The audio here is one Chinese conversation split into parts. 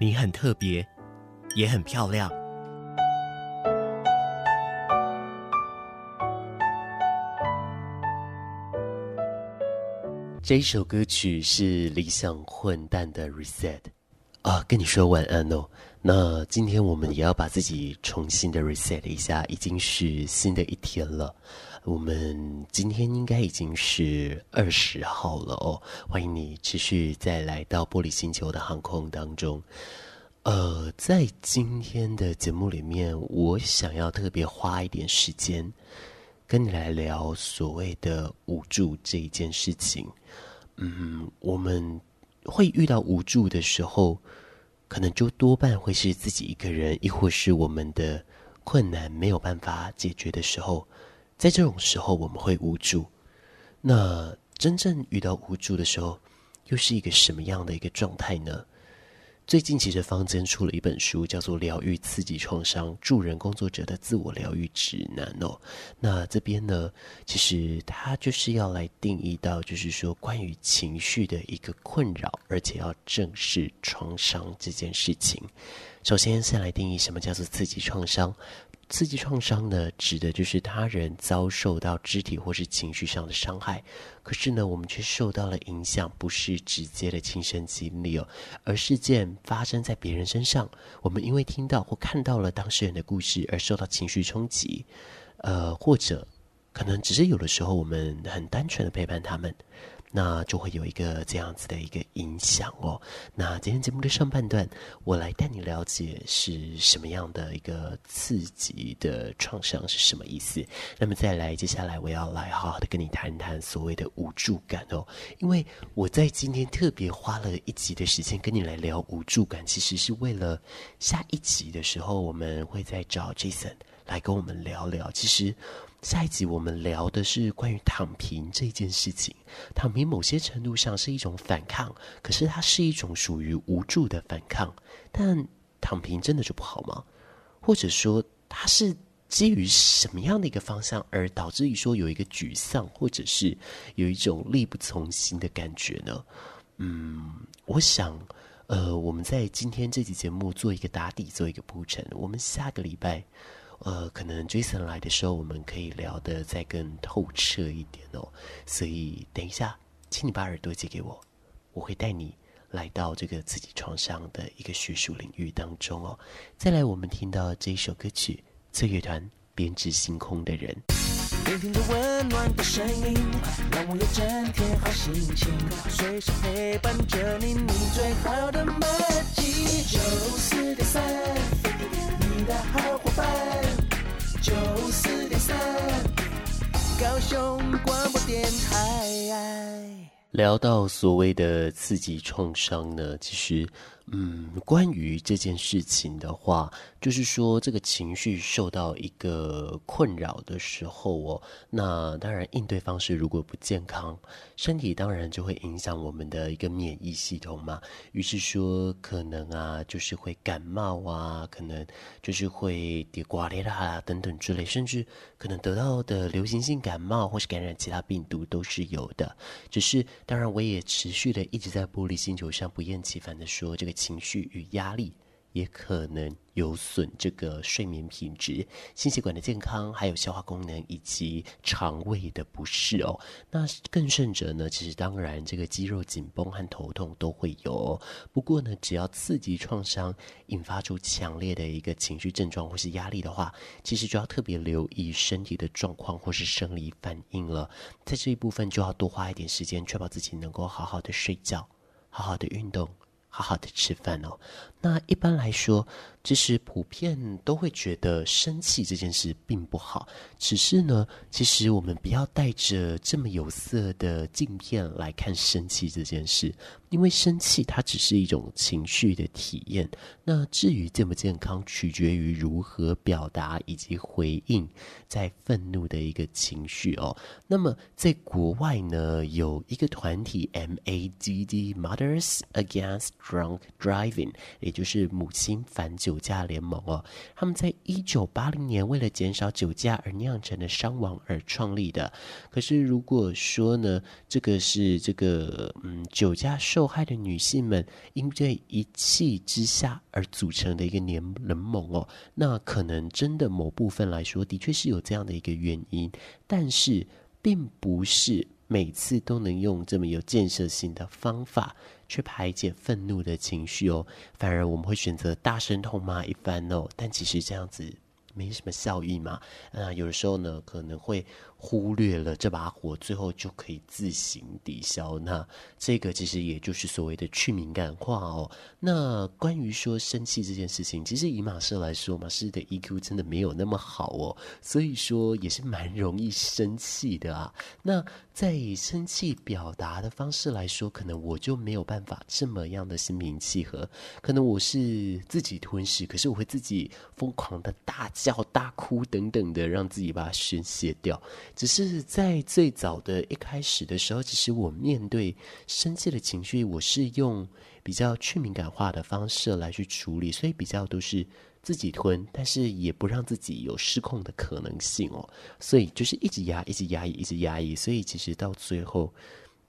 你很特别，也很漂亮。这首歌曲是理想混蛋的《Reset》。啊，跟你说晚安哦。那今天我们也要把自己重新的 reset 一下，已经是新的一天了。我们今天应该已经是二十号了哦。欢迎你持续再来到玻璃星球的航空当中。呃，在今天的节目里面，我想要特别花一点时间跟你来聊所谓的无助这一件事情。嗯，我们。会遇到无助的时候，可能就多半会是自己一个人，亦或是我们的困难没有办法解决的时候，在这种时候我们会无助。那真正遇到无助的时候，又是一个什么样的一个状态呢？最近其实坊间出了一本书，叫做《疗愈刺激创伤助人工作者的自我疗愈指南》哦。那这边呢，其实它就是要来定义到，就是说关于情绪的一个困扰，而且要正视创伤这件事情。首先，先来定义什么叫做刺激创伤。刺激创伤呢，指的就是他人遭受到肢体或是情绪上的伤害，可是呢，我们却受到了影响，不是直接的亲身经历哦，而事件发生在别人身上，我们因为听到或看到了当事人的故事而受到情绪冲击，呃，或者可能只是有的时候我们很单纯的陪伴他们。那就会有一个这样子的一个影响哦。那今天节目的上半段，我来带你了解是什么样的一个刺激的创伤是什么意思。那么再来，接下来我要来好好的跟你谈谈所谓的无助感哦。因为我在今天特别花了一集的时间跟你来聊无助感，其实是为了下一集的时候，我们会再找 Jason 来跟我们聊聊。其实。下一集我们聊的是关于躺平这件事情。躺平某些程度上是一种反抗，可是它是一种属于无助的反抗。但躺平真的就不好吗？或者说，它是基于什么样的一个方向而导致于说有一个沮丧，或者是有一种力不从心的感觉呢？嗯，我想，呃，我们在今天这集节目做一个打底，做一个铺陈。我们下个礼拜。呃，可能 Jason 来的时候，我们可以聊得再更透彻一点哦。所以等一下，请你把耳朵借给我，我会带你来到这个自己创伤的一个学术领域当中哦。再来，我们听到这一首歌曲，脆乐团编织星空的人。聆听着温暖的声音，让我有整天好心情，随时陪伴着你，你最好的默契。九四点三，你的好伙伴。九四点三，高雄广播电台。聊到所谓的刺激创伤呢，其实。嗯，关于这件事情的话，就是说这个情绪受到一个困扰的时候哦，那当然应对方式如果不健康，身体当然就会影响我们的一个免疫系统嘛。于是说可能啊，就是会感冒啊，可能就是会滴瓜裂啦等等之类，甚至可能得到的流行性感冒或是感染其他病毒都是有的。只是当然，我也持续的一直在玻璃星球上不厌其烦的说这个。情绪与压力也可能有损这个睡眠品质、心血管的健康，还有消化功能以及肠胃的不适哦。那更甚者呢，其实当然这个肌肉紧绷和头痛都会有。不过呢，只要刺激创伤引发出强烈的一个情绪症状或是压力的话，其实就要特别留意身体的状况或是生理反应了。在这一部分就要多花一点时间，确保自己能够好好的睡觉，好好的运动。好好的吃饭哦。那一般来说，其实普遍都会觉得生气这件事并不好。只是呢，其实我们不要带着这么有色的镜片来看生气这件事，因为生气它只是一种情绪的体验。那至于健不健康，取决于如何表达以及回应在愤怒的一个情绪哦。那么在国外呢，有一个团体 MADD Mothers Against Drunk Driving，也就是母亲反酒酒驾联盟哦。他们在一九八零年为了减少酒驾而酿成的伤亡而创立的。可是如果说呢，这个是这个嗯酒驾受害的女性们因为一气之下而组成的一个联联盟哦，那可能真的某部分来说，的确是有这样的一个原因，但是并不是每次都能用这么有建设性的方法去排解愤怒的情绪哦，反而我们会选择大声痛骂一番哦，但其实这样子没什么效益嘛，那有的时候呢，可能会。忽略了这把火，最后就可以自行抵消。那这个其实也就是所谓的去敏感化哦。那关于说生气这件事情，其实以马士来说，马士的 EQ 真的没有那么好哦，所以说也是蛮容易生气的啊。那在以生气表达的方式来说，可能我就没有办法这么样的心平气和。可能我是自己吞噬，可是我会自己疯狂的大叫、要大哭等等的，让自己把它宣泄掉。只是在最早的一开始的时候，其实我面对生气的情绪，我是用比较去敏感化的方式来去处理，所以比较都是自己吞，但是也不让自己有失控的可能性哦，所以就是一直压，一直压抑，一直压抑，所以其实到最后。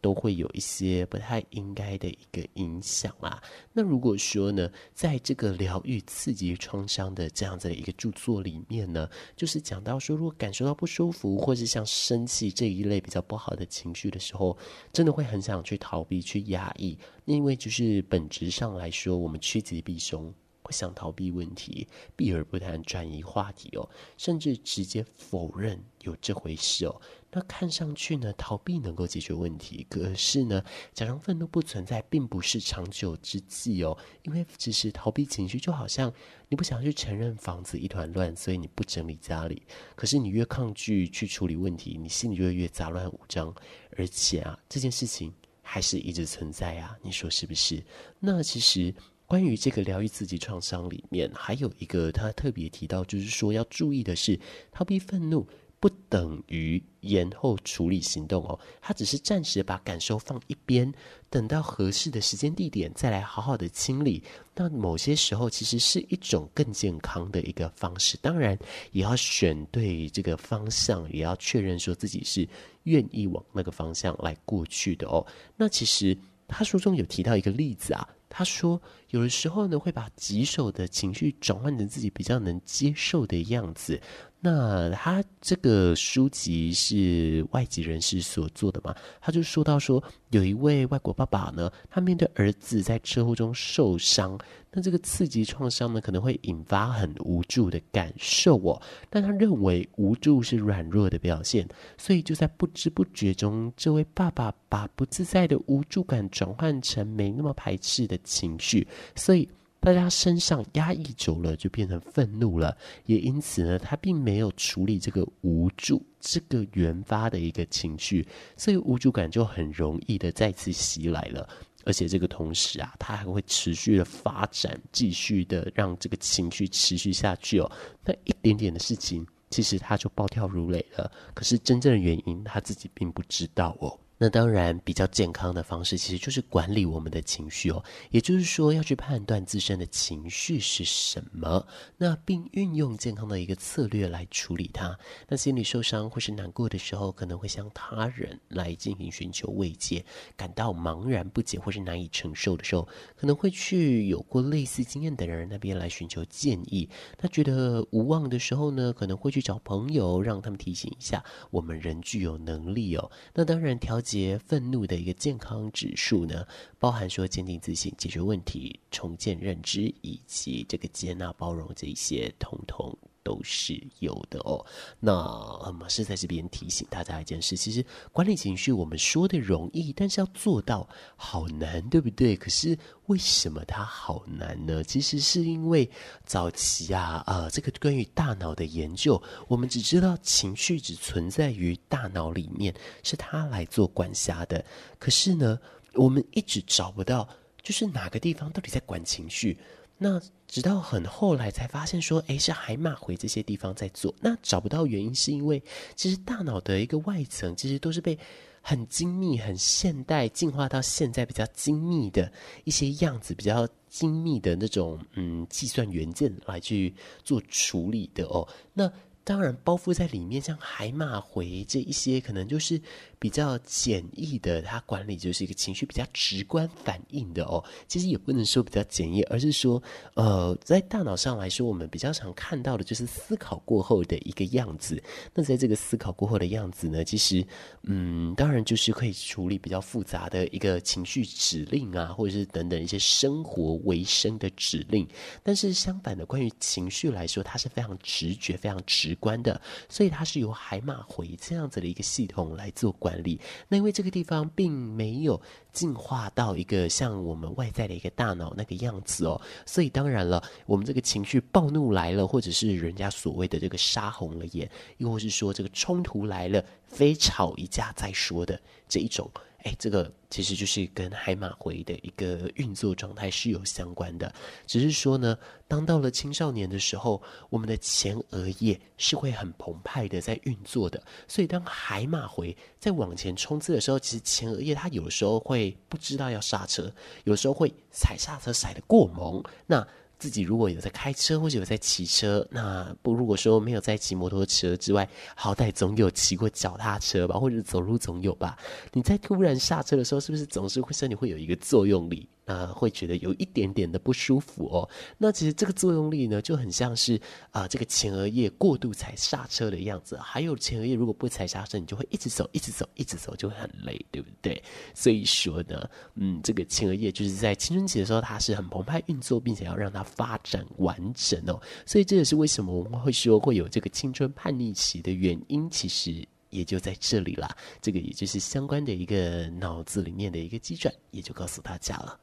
都会有一些不太应该的一个影响啊。那如果说呢，在这个疗愈刺激创伤的这样子的一个著作里面呢，就是讲到说，如果感受到不舒服，或是像生气这一类比较不好的情绪的时候，真的会很想去逃避、去压抑，因为就是本质上来说，我们趋吉避凶。想逃避问题，避而不谈，转移话题哦，甚至直接否认有这回事哦。那看上去呢，逃避能够解决问题，可是呢，假装愤怒不存在，并不是长久之计哦。因为其实逃避情绪，就好像你不想去承认房子一团乱，所以你不整理家里。可是你越抗拒去处理问题，你心里就越杂乱无章。而且啊，这件事情还是一直存在啊，你说是不是？那其实。关于这个疗愈自己创伤里面，还有一个他特别提到，就是说要注意的是，逃避愤怒不等于延后处理行动哦，他只是暂时把感受放一边，等到合适的时间地点再来好好的清理。那某些时候其实是一种更健康的一个方式，当然也要选对这个方向，也要确认说自己是愿意往那个方向来过去的哦。那其实他书中有提到一个例子啊。他说，有的时候呢，会把棘手的情绪转换成自己比较能接受的样子。那他这个书籍是外籍人士所做的嘛？他就说到说，有一位外国爸爸呢，他面对儿子在车祸中受伤，那这个刺激创伤呢，可能会引发很无助的感受哦。但他认为无助是软弱的表现，所以就在不知不觉中，这位爸爸把不自在的无助感转换成没那么排斥的情绪，所以。大家身上压抑久了，就变成愤怒了。也因此呢，他并没有处理这个无助这个原发的一个情绪，所以无助感就很容易的再次袭来了。而且这个同时啊，他还会持续的发展，继续的让这个情绪持续下去哦。那一点点的事情，其实他就暴跳如雷了。可是真正的原因，他自己并不知道哦。那当然，比较健康的方式其实就是管理我们的情绪哦，也就是说要去判断自身的情绪是什么，那并运用健康的一个策略来处理它。那心里受伤或是难过的时候，可能会向他人来进行寻求慰藉；感到茫然不解或是难以承受的时候，可能会去有过类似经验的人那边来寻求建议。那觉得无望的时候呢，可能会去找朋友，让他们提醒一下我们人具有能力哦。那当然调。节愤怒的一个健康指数呢，包含说坚定自信、解决问题、重建认知以及这个接纳包容这一些，统统都是有的哦。那马是在这边提醒大家一件事：其实管理情绪，我们说的容易，但是要做到好难，对不对？可是为什么它好难呢？其实是因为早期啊，呃，这个关于大脑的研究，我们只知道情绪只存在于大脑里面，是它来做管辖的。可是呢，我们一直找不到，就是哪个地方到底在管情绪。那直到很后来才发现说，诶，是海马回这些地方在做。那找不到原因，是因为其实大脑的一个外层，其实都是被很精密、很现代进化到现在比较精密的一些样子，比较精密的那种嗯计算元件来去做处理的哦。那当然包覆在里面，像海马回这一些，可能就是。比较简易的，它管理就是一个情绪比较直观反应的哦。其实也不能说比较简易，而是说，呃，在大脑上来说，我们比较常看到的就是思考过后的一个样子。那在这个思考过后的样子呢，其实，嗯，当然就是可以处理比较复杂的一个情绪指令啊，或者是等等一些生活维生的指令。但是相反的，关于情绪来说，它是非常直觉、非常直观的，所以它是由海马回这样子的一个系统来做。管理，那因为这个地方并没有进化到一个像我们外在的一个大脑那个样子哦，所以当然了，我们这个情绪暴怒来了，或者是人家所谓的这个杀红了眼，又或是说这个冲突来了，非吵一架再说的这一种。哎，这个其实就是跟海马回的一个运作状态是有相关的，只是说呢，当到了青少年的时候，我们的前额叶是会很澎湃的在运作的，所以当海马回在往前冲刺的时候，其实前额叶它有时候会不知道要刹车，有时候会踩刹车踩得过猛，那。自己如果有在开车或者有在骑车，那不如果说没有在骑摩托车之外，好歹总有骑过脚踏车吧，或者走路总有吧。你在突然刹车的时候，是不是总是会身体会有一个作用力？呃，会觉得有一点点的不舒服哦。那其实这个作用力呢，就很像是啊、这个前额叶过度踩刹车的样子。还有前额叶如果不踩刹车，你就会一直走，一直走，一直走，就会很累，对不对？所以说呢，嗯，这个前额叶就是在青春期的时候，它是很澎湃运作，并且要让它发展完整哦。所以这也是为什么我们会说会有这个青春叛逆期的原因，其实也就在这里啦。这个也就是相关的一个脑子里面的一个机转，也就告诉大家了。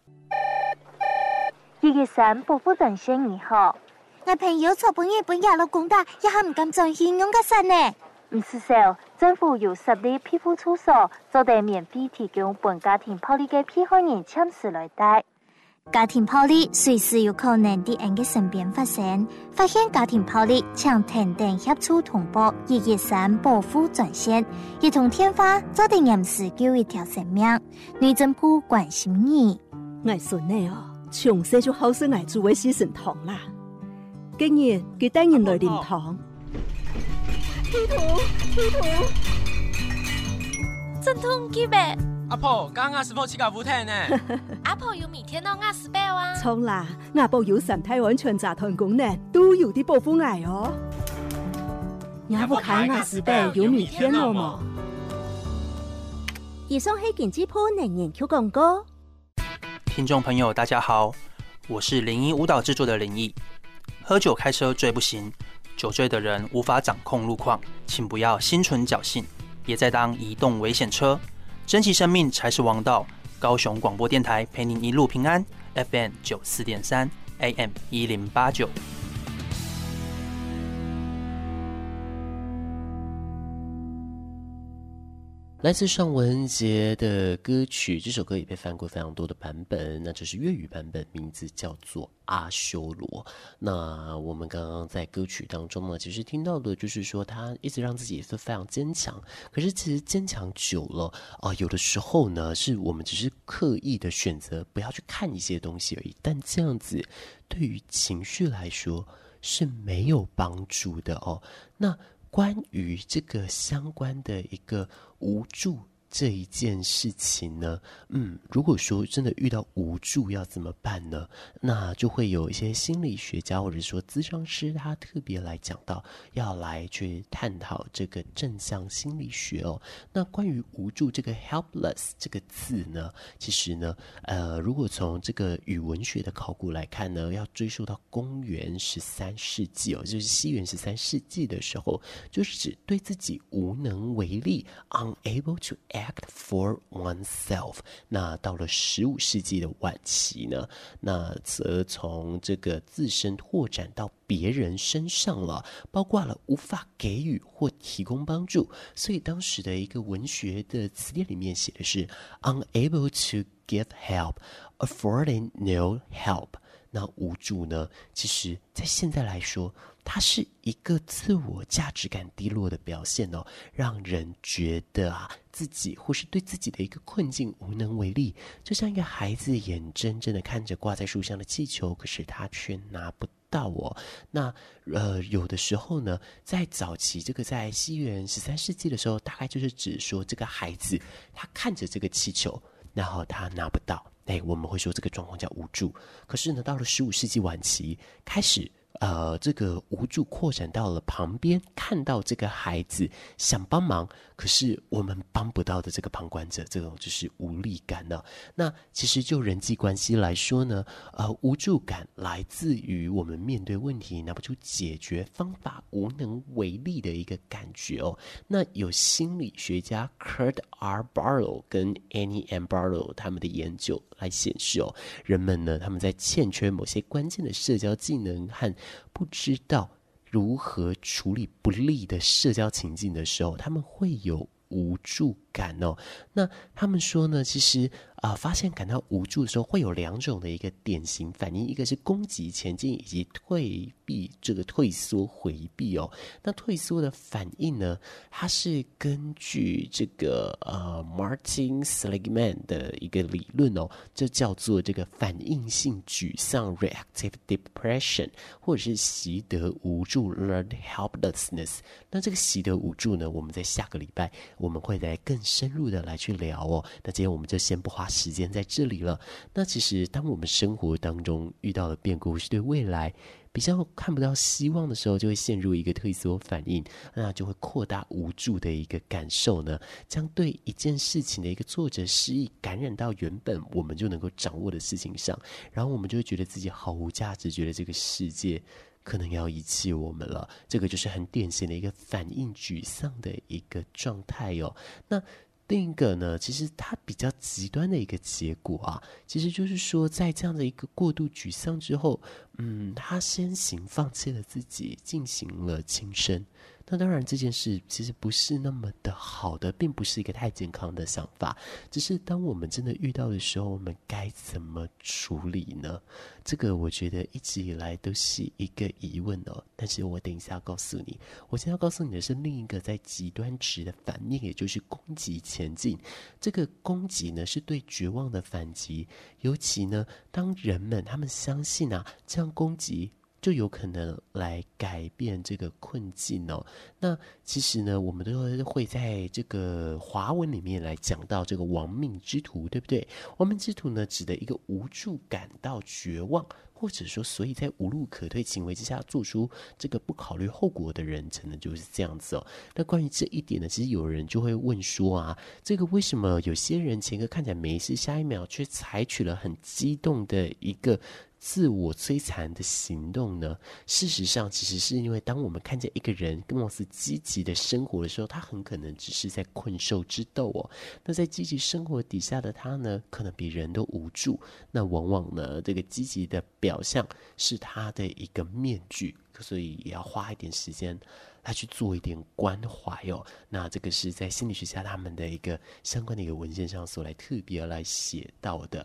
一月三保护专线你好，我朋友从半夜半夜了工大，一下唔敢再去用卡神呢。唔是说，政府有设立庇护处所，做得免费提供本家庭暴力嘅被害人签署来带。家庭暴力随时有可能喺人嘅身边发生，发现家庭暴力，请停电协助通报一月三保护专线，一同天花做得严实救一条生命。内政部关心你，爱孙呢哦。从小就好生爱做为四神堂啦，今日佢带人来灵堂。地图，地图，真痛极呗！阿婆，刚刚是否去搞福特呢？阿婆有每天都压死贝啊！错啦，阿婆有三胎安全集团功能，都有啲保护爱哦。阿婆开压死贝有每天了吗？以上系电子铺年年 Q 广告。听众朋友，大家好，我是灵异舞蹈制作的灵异。喝酒开车最不行，酒醉的人无法掌控路况，请不要心存侥幸，别再当移动危险车，珍惜生命才是王道。高雄广播电台陪您一路平安，FM 九四点三，AM 一零八九。来自尚雯婕的歌曲，这首歌也被翻过非常多的版本，那就是粤语版本，名字叫做《阿修罗》。那我们刚刚在歌曲当中呢，其实听到的就是说，他一直让自己是非常坚强。可是其实坚强久了啊、有的时候呢，是我们只是刻意的选择不要去看一些东西而已。但这样子对于情绪来说是没有帮助的哦。那关于这个相关的一个无助这一件事情呢，嗯，如果说真的遇到无助要怎么办呢？那就会有一些心理学家或者说咨商师，他特别来讲到要来去探讨这个正向心理学哦。那关于无助这个 helpless 这个字呢，其实呢，呃，如果从这个语文学的考古来看呢，要追溯到公元十三世纪哦，就是西元十三世纪的时候，就是指对自己无能为力，unable to act。Act for oneself。那到了十五世纪的晚期呢，那则从这个自身拓展到别人身上了，包括了无法给予或提供帮助。所以当时的一个文学的词典里面写的是 unable to give help, affording no help。那无助呢，其实在现在来说，它是一个自我价值感低落的表现哦，让人觉得啊，自己或是对自己的一个困境无能为力，就像一个孩子眼睁睁的看着挂在树上的气球，可是他却拿不到哦。那呃，有的时候呢，在早期这个在西元十三世纪的时候，大概就是指说这个孩子他看着这个气球，然后他拿不到，哎，我们会说这个状况叫无助。可是呢，到了十五世纪晚期开始。呃，这个无助扩展到了旁边，看到这个孩子想帮忙，可是我们帮不到的这个旁观者，这种就是无力感呢。那其实就人际关系来说呢，呃，无助感来自于我们面对问题拿不出解决方法、无能为力的一个感觉哦。那有心理学家 Kurt R. Barlow 跟 Annie M. Barlow 他们的研究来显示哦，人们呢，他们在欠缺某些关键的社交技能和不知道如何处理不利的社交情境的时候，他们会有无助感哦。那他们说呢，其实。啊、呃，发现感到无助的时候，会有两种的一个典型反应，一个是攻击前进，以及退避这个退缩回避哦。那退缩的反应呢，它是根据这个呃 Martin Seligman 的一个理论哦，这叫做这个反应性沮丧 （reactive depression） 或者是习得无助 （learned helplessness）。那这个习得无助呢，我们在下个礼拜我们会来更深入的来去聊哦。那今天我们就先不花。时间在这里了。那其实，当我们生活当中遇到了变故，是对未来比较看不到希望的时候，就会陷入一个退缩反应，那就会扩大无助的一个感受呢。将对一件事情的一个挫折失意感染到原本我们就能够掌握的事情上，然后我们就会觉得自己毫无价值，觉得这个世界可能要遗弃我们了。这个就是很典型的一个反应沮丧的一个状态哦。那。另一个呢，其实他比较极端的一个结果啊，其实就是说，在这样的一个过度沮丧之后，嗯，他先行放弃了自己，进行了轻生。那当然，这件事其实不是那么的好的，并不是一个太健康的想法。只是当我们真的遇到的时候，我们该怎么处理呢？这个我觉得一直以来都是一个疑问哦。但是我等一下告诉你，我现在要告诉你的是另一个在极端值的反应，也就是攻击前进。这个攻击呢，是对绝望的反击。尤其呢，当人们他们相信啊，这样攻击。就有可能来改变这个困境哦。那其实呢，我们都会在这个华文里面来讲到这个亡命之徒，对不对？亡命之徒呢，指的一个无助感到绝望，或者说，所以在无路可退情况之下做出这个不考虑后果的人，可能就是这样子哦。那关于这一点呢，其实有人就会问说啊，这个为什么有些人前个看起来没事，下一秒却采取了很激动的一个。自我摧残的行动呢？事实上，其实是因为当我们看见一个人跟貌似积极的生活的时候，他很可能只是在困兽之斗哦。那在积极生活底下的他呢，可能比人都无助。那往往呢，这个积极的表象是他的一个面具，所以也要花一点时间来去做一点关怀哦。那这个是在心理学家他们的一个相关的一个文献上所来特别来写到的。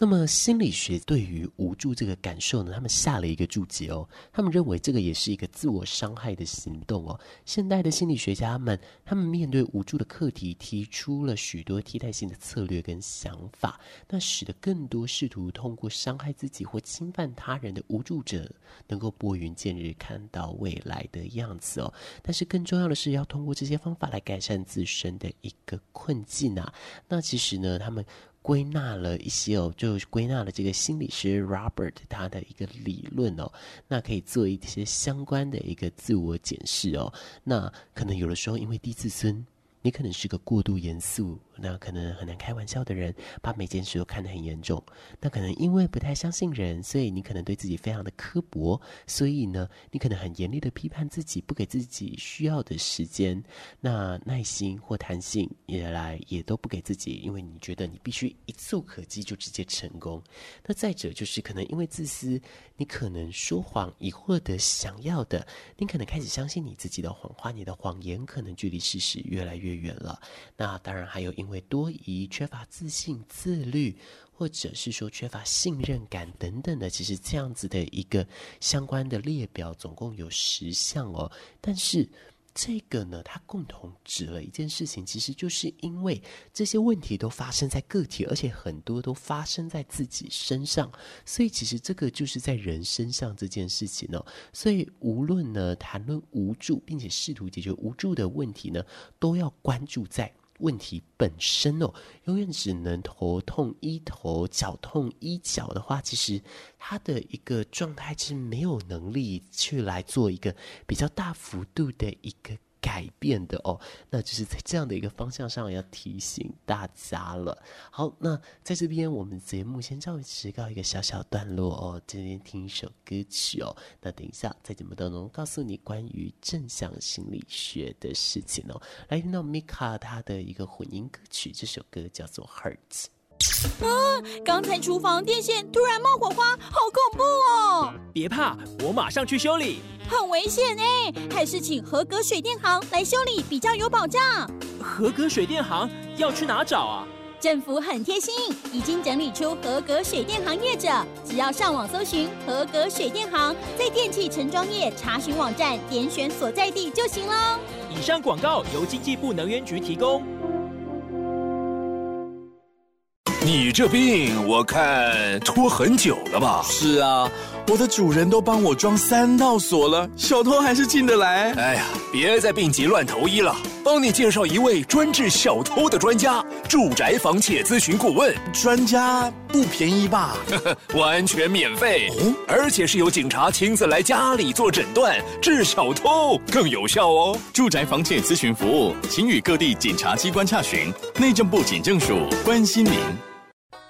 那么心理学对于无助这个感受呢，他们下了一个注解哦。他们认为这个也是一个自我伤害的行动哦。现代的心理学家们，他们面对无助的课题，提出了许多替代性的策略跟想法，那使得更多试图通过伤害自己或侵犯他人的无助者，能够拨云见日，看到未来的样子哦。但是更重要的是，要通过这些方法来改善自身的一个困境啊。那其实呢，他们。归纳了一些哦，就归纳了这个心理师 Robert 他的一个理论哦，那可以做一些相关的一个自我检视哦。那可能有的时候因为低自尊，你可能是个过度严肃。那可能很难开玩笑的人，把每件事都看得很严重。那可能因为不太相信人，所以你可能对自己非常的刻薄。所以呢，你可能很严厉的批判自己，不给自己需要的时间。那耐心或弹性也来也都不给自己，因为你觉得你必须一蹴可几就直接成功。那再者就是可能因为自私，你可能说谎以获得想要的。你可能开始相信你自己的谎话，你的谎言可能距离事实越来越远了。那当然还有因。因为多疑、缺乏自信、自律，或者是说缺乏信任感等等的，其实这样子的一个相关的列表总共有十项哦。但是这个呢，它共同指了一件事情，其实就是因为这些问题都发生在个体，而且很多都发生在自己身上，所以其实这个就是在人身上这件事情哦。所以无论呢谈论无助，并且试图解决无助的问题呢，都要关注在。问题本身哦，永远只能头痛医头，脚痛医脚的话，其实他的一个状态其实没有能力去来做一个比较大幅度的一个。改变的哦，那就是在这样的一个方向上要提醒大家了。好，那在这边我们节目先稍微迟告一个小小段落哦，今天听一首歌曲哦。那等一下在节目当中告诉你关于正向心理学的事情哦。来听到 Mika 他的一个混音歌曲，这首歌叫做《Hurt》。啊！刚才厨房电线突然冒火花，好恐怖哦！别怕，我马上去修理。很危险哎，还是请合格水电行来修理比较有保障。合格水电行要去哪找啊？政府很贴心，已经整理出合格水电行业者，只要上网搜寻合格水电行，在电器承装业查询网站点选所在地就行了。以上广告由经济部能源局提供。你这病我看拖很久了吧？是啊，我的主人都帮我装三道锁了，小偷还是进得来。哎呀，别再病急乱投医了，帮你介绍一位专治小偷的专家——住宅房窃咨询顾问。专家不便宜吧？呵呵，完全免费，哦，而且是由警察亲自来家里做诊断，治小偷更有效哦。住宅房窃咨询服务，请与各地检察机关洽询。内政部警政署关心您。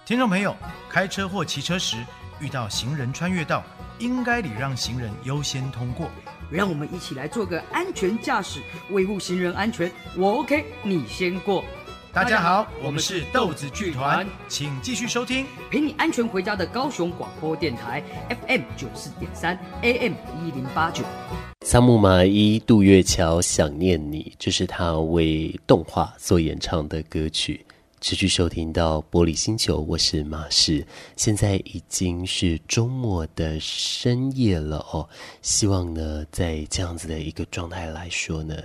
听众朋友，开车或骑车时遇到行人穿越道，应该礼让行人优先通过。让我们一起来做个安全驾驶，维护行人安全。我 OK，你先过。大家好，我们是豆子剧团，请继续收听陪你安全回家的高雄广播电台 FM 九四点三 AM 一零八九。三木麻衣杜月桥想念你，这是他为动画所演唱的歌曲。持续收听到玻璃星球，我是马士。现在已经是周末的深夜了哦。希望呢，在这样子的一个状态来说呢，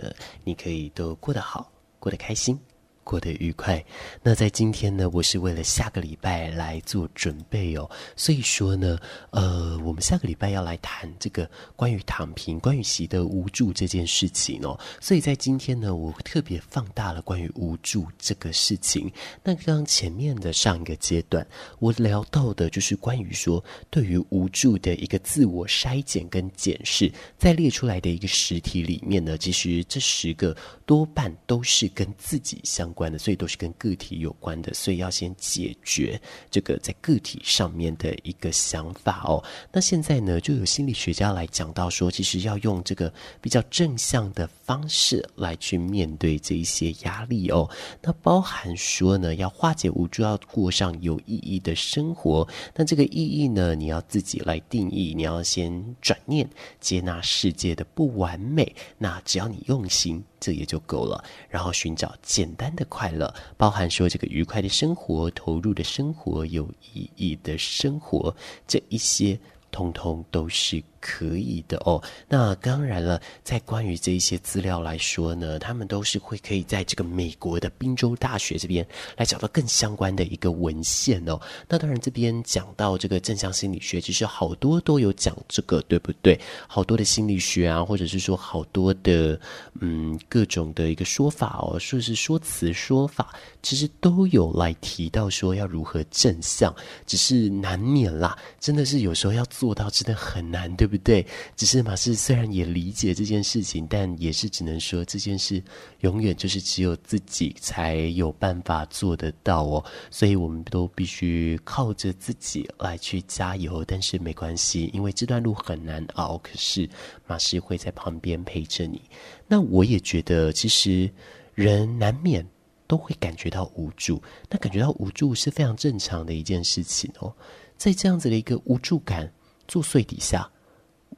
你可以都过得好，过得开心。过得愉快。那在今天呢，我是为了下个礼拜来做准备哦。所以说呢，呃，我们下个礼拜要来谈这个关于躺平、关于习得无助这件事情哦。所以在今天呢，我特别放大了关于无助这个事情。那刚刚前面的上一个阶段，我聊到的就是关于说对于无助的一个自我筛检跟检视，在列出来的一个实体里面呢，其实这十个多半都是跟自己相关。的，所以都是跟个体有关的，所以要先解决这个在个体上面的一个想法哦。那现在呢，就有心理学家来讲到说，其实要用这个比较正向的方式来去面对这一些压力哦。那包含说呢，要化解无助，要过上有意义的生活。那这个意义呢，你要自己来定义，你要先转念接纳世界的不完美。那只要你用心。这也就够了。然后寻找简单的快乐，包含说这个愉快的生活、投入的生活、有意义的生活，这一些通通都是。可以的哦，那当然了，在关于这一些资料来说呢，他们都是会可以在这个美国的宾州大学这边来找到更相关的一个文献哦。那当然，这边讲到这个正向心理学，其实好多都有讲这个，对不对？好多的心理学啊，或者是说好多的嗯各种的一个说法哦，说是说辞说法，其实都有来提到说要如何正向，只是难免啦，真的是有时候要做到真的很难，对不对？不对，只是马斯虽然也理解这件事情，但也是只能说这件事永远就是只有自己才有办法做得到哦。所以我们都必须靠着自己来去加油。但是没关系，因为这段路很难熬，可是马斯会在旁边陪着你。那我也觉得，其实人难免都会感觉到无助，那感觉到无助是非常正常的一件事情哦。在这样子的一个无助感作祟底下。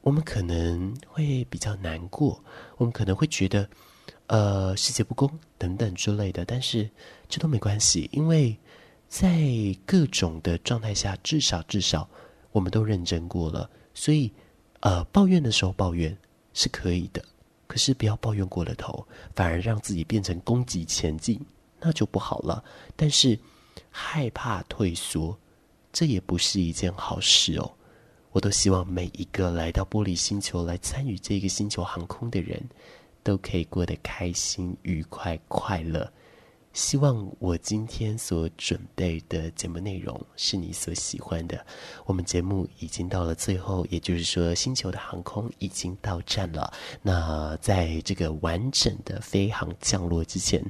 我们可能会比较难过，我们可能会觉得，呃，世界不公等等之类的。但是这都没关系，因为在各种的状态下，至少至少我们都认真过了。所以，呃，抱怨的时候抱怨是可以的，可是不要抱怨过了头，反而让自己变成攻击前进，那就不好了。但是害怕退缩，这也不是一件好事哦。我都希望每一个来到玻璃星球来参与这个星球航空的人，都可以过得开心、愉快、快乐。希望我今天所准备的节目内容是你所喜欢的。我们节目已经到了最后，也就是说，星球的航空已经到站了。那在这个完整的飞航降落之前，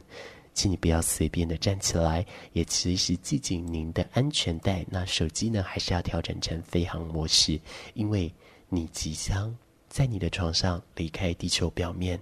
请你不要随便的站起来，也随时系紧您的安全带。那手机呢，还是要调整成飞航模式，因为你即将在你的床上离开地球表面。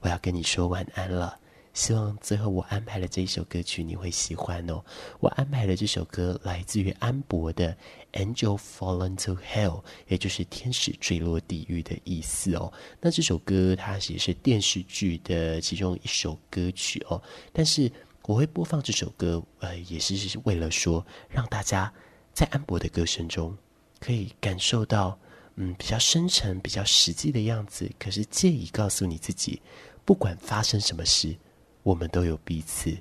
我要跟你说晚安了。希望最后我安排的这一首歌曲你会喜欢哦。我安排的这首歌来自于安博的《Angel Fallen to Hell》，也就是天使坠落地狱的意思哦。那这首歌它其实是电视剧的其中一首歌曲哦。但是我会播放这首歌，呃，也是是为了说，让大家在安博的歌声中可以感受到，嗯，比较深沉、比较实际的样子。可是借以告诉你自己，不管发生什么事。我们都有彼此，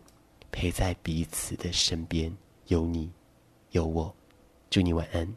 陪在彼此的身边，有你，有我，祝你晚安。